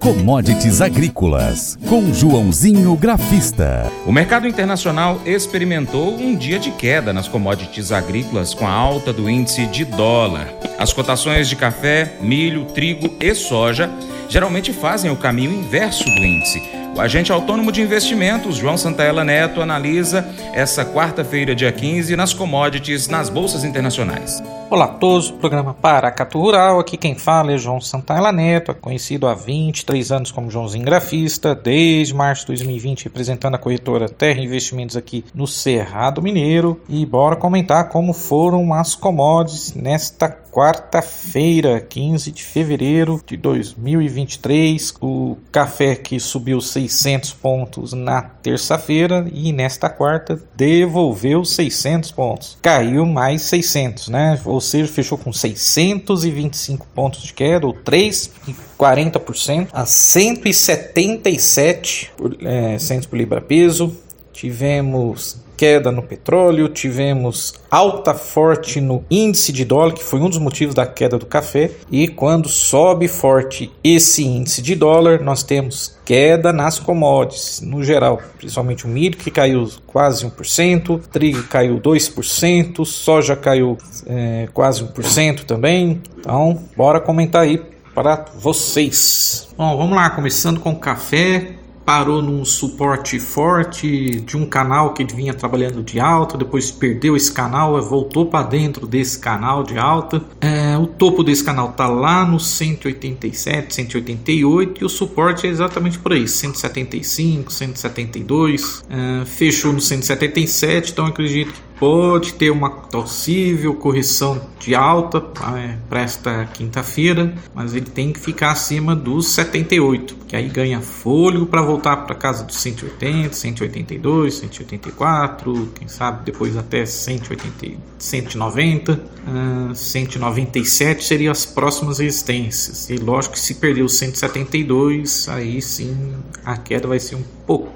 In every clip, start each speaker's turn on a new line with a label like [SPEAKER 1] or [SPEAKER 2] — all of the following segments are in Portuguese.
[SPEAKER 1] Commodities Agrícolas, com Joãozinho Grafista.
[SPEAKER 2] O mercado internacional experimentou um dia de queda nas commodities agrícolas com a alta do índice de dólar. As cotações de café, milho, trigo e soja geralmente fazem o caminho inverso do índice. O agente autônomo de investimentos, João Santaella Neto, analisa essa quarta-feira, dia 15, nas commodities nas bolsas internacionais.
[SPEAKER 3] Olá a todos, programa Paracatu Rural. Aqui quem fala é João Santaella Neto, conhecido há 23 anos como Joãozinho Grafista, desde março de 2020 representando a corretora Terra Investimentos aqui no Cerrado Mineiro. E bora comentar como foram as commodities nesta quarta-feira, 15 de fevereiro de 2023. O café que subiu 600 pontos na terça-feira e nesta quarta devolveu 600 pontos. Caiu mais 600, né? Ou seja, fechou com 625 pontos de queda, ou 3,40% a 177 por, é, por libra peso. Tivemos queda no petróleo, tivemos alta forte no índice de dólar, que foi um dos motivos da queda do café. E quando sobe forte esse índice de dólar, nós temos queda nas commodities no geral, principalmente o milho que caiu quase 1%, trigo caiu 2%, soja caiu é, quase 1% também. Então, bora comentar aí para vocês. Bom, vamos lá, começando com café parou num suporte forte de um canal que vinha trabalhando de alta, depois perdeu esse canal, voltou para dentro desse canal de alta. É, o topo desse canal tá lá no 187, 188 e o suporte é exatamente por aí, 175, 172. É, fechou no 177, então acredito que pode ter uma possível correção de alta é, para esta quinta-feira, mas ele tem que ficar acima dos 78, que aí ganha fôlego para voltar para casa dos 180, 182, 184, quem sabe depois até 180, 190, uh, 197 seriam as próximas resistências. E lógico que se perder os 172, aí sim a queda vai ser um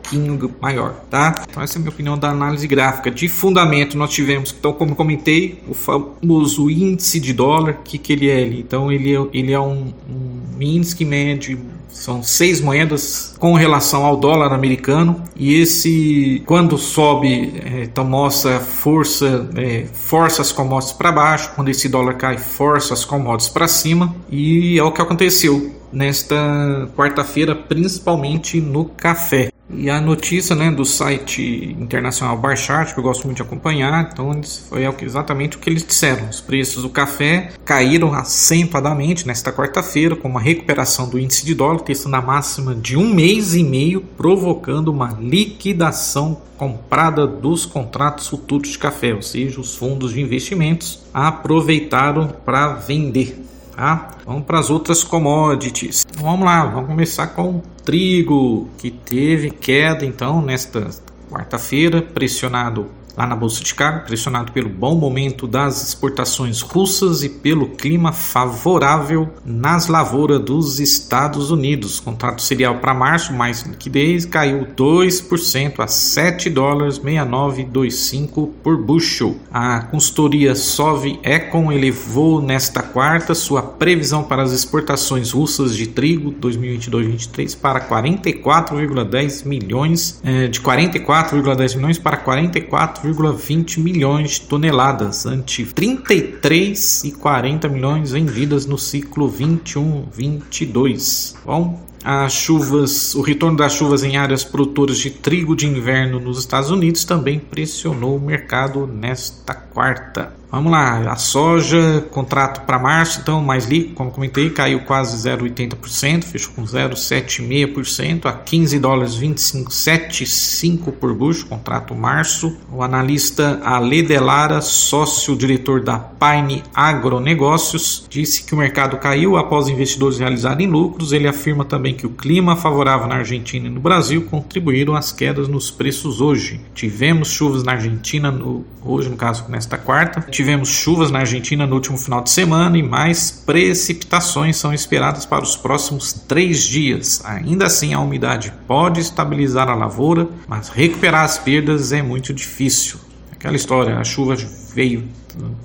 [SPEAKER 3] pouquinho maior, tá? Então essa é a minha opinião da análise gráfica. De fundamento nós tivemos, então, como comentei, o famoso índice de dólar, que, que ele é? Então, ele é, ele é um, um índice que mede são seis moedas com relação ao dólar americano. E esse quando sobe é, então mostra força é, força as commodities para baixo. Quando esse dólar cai força as commodities para cima. E é o que aconteceu nesta quarta-feira principalmente no café e a notícia né, do site internacional Barchart, que eu gosto muito de acompanhar, então foi exatamente o que eles disseram. Os preços do café caíram acentuadamente nesta quarta-feira, com uma recuperação do índice de dólar, testando a máxima de um mês e meio, provocando uma liquidação comprada dos contratos futuros de café, ou seja, os fundos de investimentos aproveitaram para vender. Tá? Vamos para as outras commodities. Vamos lá, vamos começar com trigo, que teve queda então nesta quarta-feira, pressionado lá na Bolsa de Chicago, pressionado pelo bom momento das exportações russas e pelo clima favorável nas lavouras dos Estados Unidos. Contrato cereal para março, mais liquidez, caiu 2% a 7 dólares 6925 por bushel. A consultoria Sov Econ elevou nesta quarta sua previsão para as exportações russas de trigo 2022-23 para 44,10 milhões, eh, de 44,10 milhões para 44 4,20 milhões de toneladas, ante 33,40 milhões vendidas no ciclo 21-22. Bom, as chuvas, o retorno das chuvas em áreas produtoras de trigo de inverno nos Estados Unidos também pressionou o mercado nesta quarta. Vamos lá, a soja, contrato para março, então mais líquido, como comentei, caiu quase 0,80%, fechou com 0,76% a 15 dólares 25,75 por bucho, contrato março. O analista Ale Delara, sócio-diretor da Pine Agronegócios, disse que o mercado caiu após investidores realizarem lucros. Ele afirma também que o clima favorável na Argentina e no Brasil contribuíram às quedas nos preços hoje. Tivemos chuvas na Argentina no, hoje, no caso, nesta quarta tivemos chuvas na Argentina no último final de semana e mais precipitações são esperadas para os próximos três dias. Ainda assim, a umidade pode estabilizar a lavoura, mas recuperar as perdas é muito difícil. Aquela história, a chuva veio,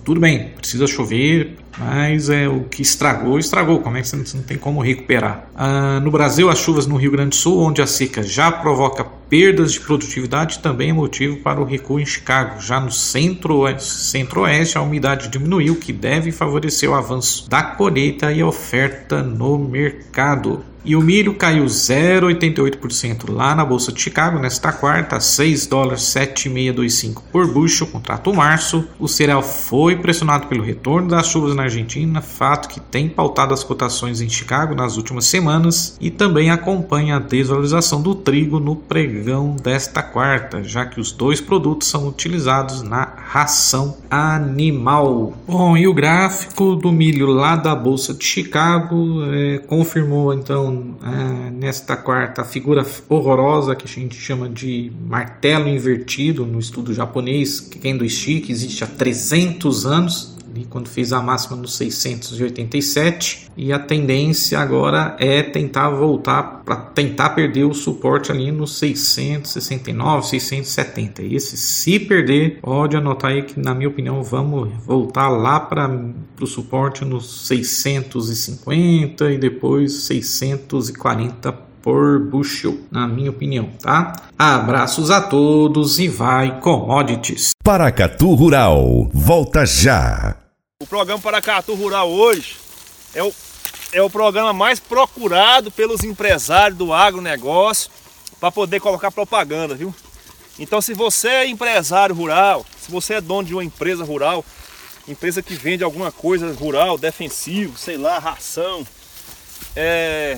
[SPEAKER 3] tudo bem, precisa chover, mas é o que estragou, estragou. Como é que você não tem como recuperar? Ah, no Brasil, as chuvas no Rio Grande do Sul, onde a seca já provoca perdas de produtividade, também é motivo para o recuo em Chicago. Já no centro-oeste, centro a umidade diminuiu, que deve favorecer o avanço da colheita e oferta no mercado. E o milho caiu 0,88% lá na Bolsa de Chicago nesta quarta, 6 dólares 7,625 por bushel, contrato março. O cereal foi pressionado pelo retorno das chuvas na Argentina, fato que tem pautado as cotações em Chicago nas últimas semanas e também acompanha a desvalorização do trigo no pregão desta quarta, já que os dois produtos são utilizados na ração animal. Bom, e o gráfico do milho lá da Bolsa de Chicago é, confirmou então é, nesta quarta, a figura horrorosa que a gente chama de martelo invertido no estudo japonês, que Kendo Ishiki existe há 300 anos, quando fez a máxima no 687, e a tendência agora é tentar voltar para tentar perder o suporte ali no 669, 670. E esse se perder, pode anotar aí que na minha opinião vamos voltar lá para o suporte nos 650 e depois 640 por bushel, na minha opinião, tá? Abraços a todos e vai commodities.
[SPEAKER 1] Paracatu Rural, volta já.
[SPEAKER 4] O programa Paracatu Rural hoje é o, é o programa mais procurado pelos empresários do agronegócio para poder colocar propaganda, viu? Então se você é empresário rural, se você é dono de uma empresa rural, empresa que vende alguma coisa rural, defensivo, sei lá, ração, é,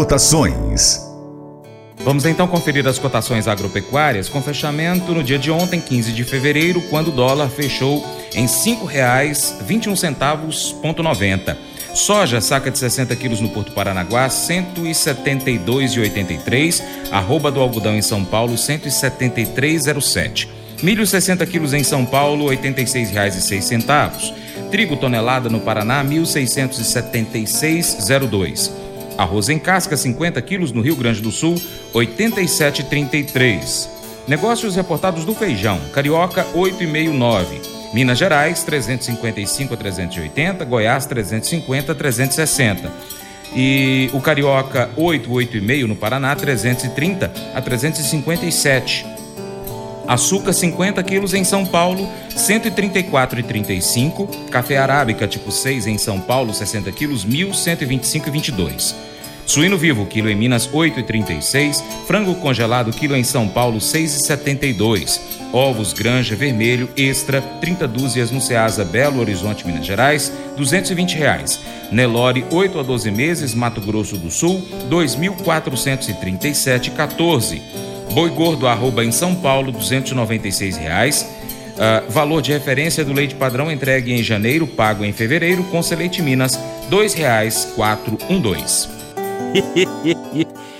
[SPEAKER 1] Cotações
[SPEAKER 2] Vamos então conferir as cotações agropecuárias com fechamento no dia de ontem, 15 de fevereiro, quando o dólar fechou em R$ 5,21,90. Soja, saca de 60 quilos no Porto Paranaguá, 172,83. Arroba do algodão em São Paulo, 173,07. Milho, 60 quilos em São Paulo, R$ 86,06. Trigo, tonelada no Paraná, 1.676,02. Arroz em casca, 50 quilos no Rio Grande do Sul, 87,33. Negócios reportados do feijão, carioca 8,69. Minas Gerais 355 a 380, Goiás 350 a 360. E o carioca 8, 8,5 no Paraná 330 a 357. Açúcar 50 quilos em São Paulo, 134,35. Café arábica tipo 6 em São Paulo, 60 quilos, 1.125,22. Suíno vivo, quilo em Minas, 8,36. Frango congelado, quilo em São Paulo, 6,72. Ovos Granja Vermelho Extra, 30 dúzias no Ceasa Belo Horizonte, Minas Gerais, 220 reais. Nelore, 8 a 12 meses, Mato Grosso do Sul, 2.437,14. Boi gordo arroba em São Paulo, 296 reais. Uh, valor de referência do leite padrão entregue em janeiro, pago em fevereiro, com Seleite Minas, R$ 2,412. Хе-хе-хе.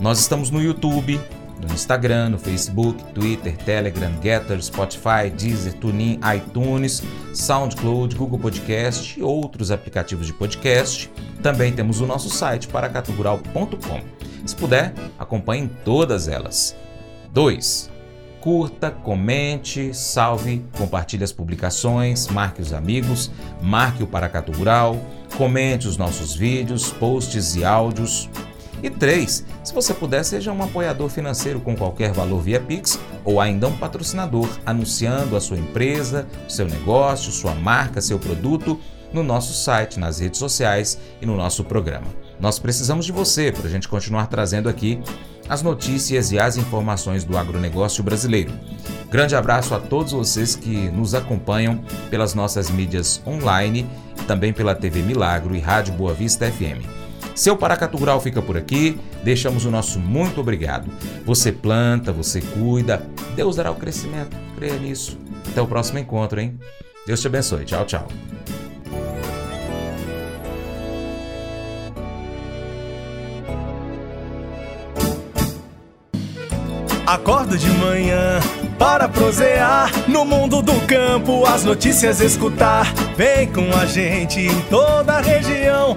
[SPEAKER 2] Nós estamos no YouTube, no Instagram, no Facebook, Twitter, Telegram, Getter, Spotify, Deezer, TuneIn, iTunes, SoundCloud, Google Podcast e outros aplicativos de podcast. Também temos o nosso site paracatugural.com. Se puder, acompanhe todas elas. 2. Curta, comente, salve, compartilhe as publicações, marque os amigos, marque o Paracatu Rural, comente os nossos vídeos, posts e áudios. E 3. Se você puder, seja um apoiador financeiro com qualquer valor via Pix ou ainda um patrocinador anunciando a sua empresa, seu negócio, sua marca, seu produto no nosso site, nas redes sociais e no nosso programa. Nós precisamos de você para a gente continuar trazendo aqui as notícias e as informações do agronegócio brasileiro. Grande abraço a todos vocês que nos acompanham pelas nossas mídias online e também pela TV Milagro e Rádio Boa Vista FM. Seu Paracatu Rural fica por aqui, deixamos o nosso muito obrigado. Você planta, você cuida, Deus dará o crescimento, creia nisso. Até o próximo encontro, hein? Deus te abençoe. Tchau, tchau.
[SPEAKER 4] Acordo de manhã para prosear no mundo do campo, as notícias escutar. Vem com a gente em toda a região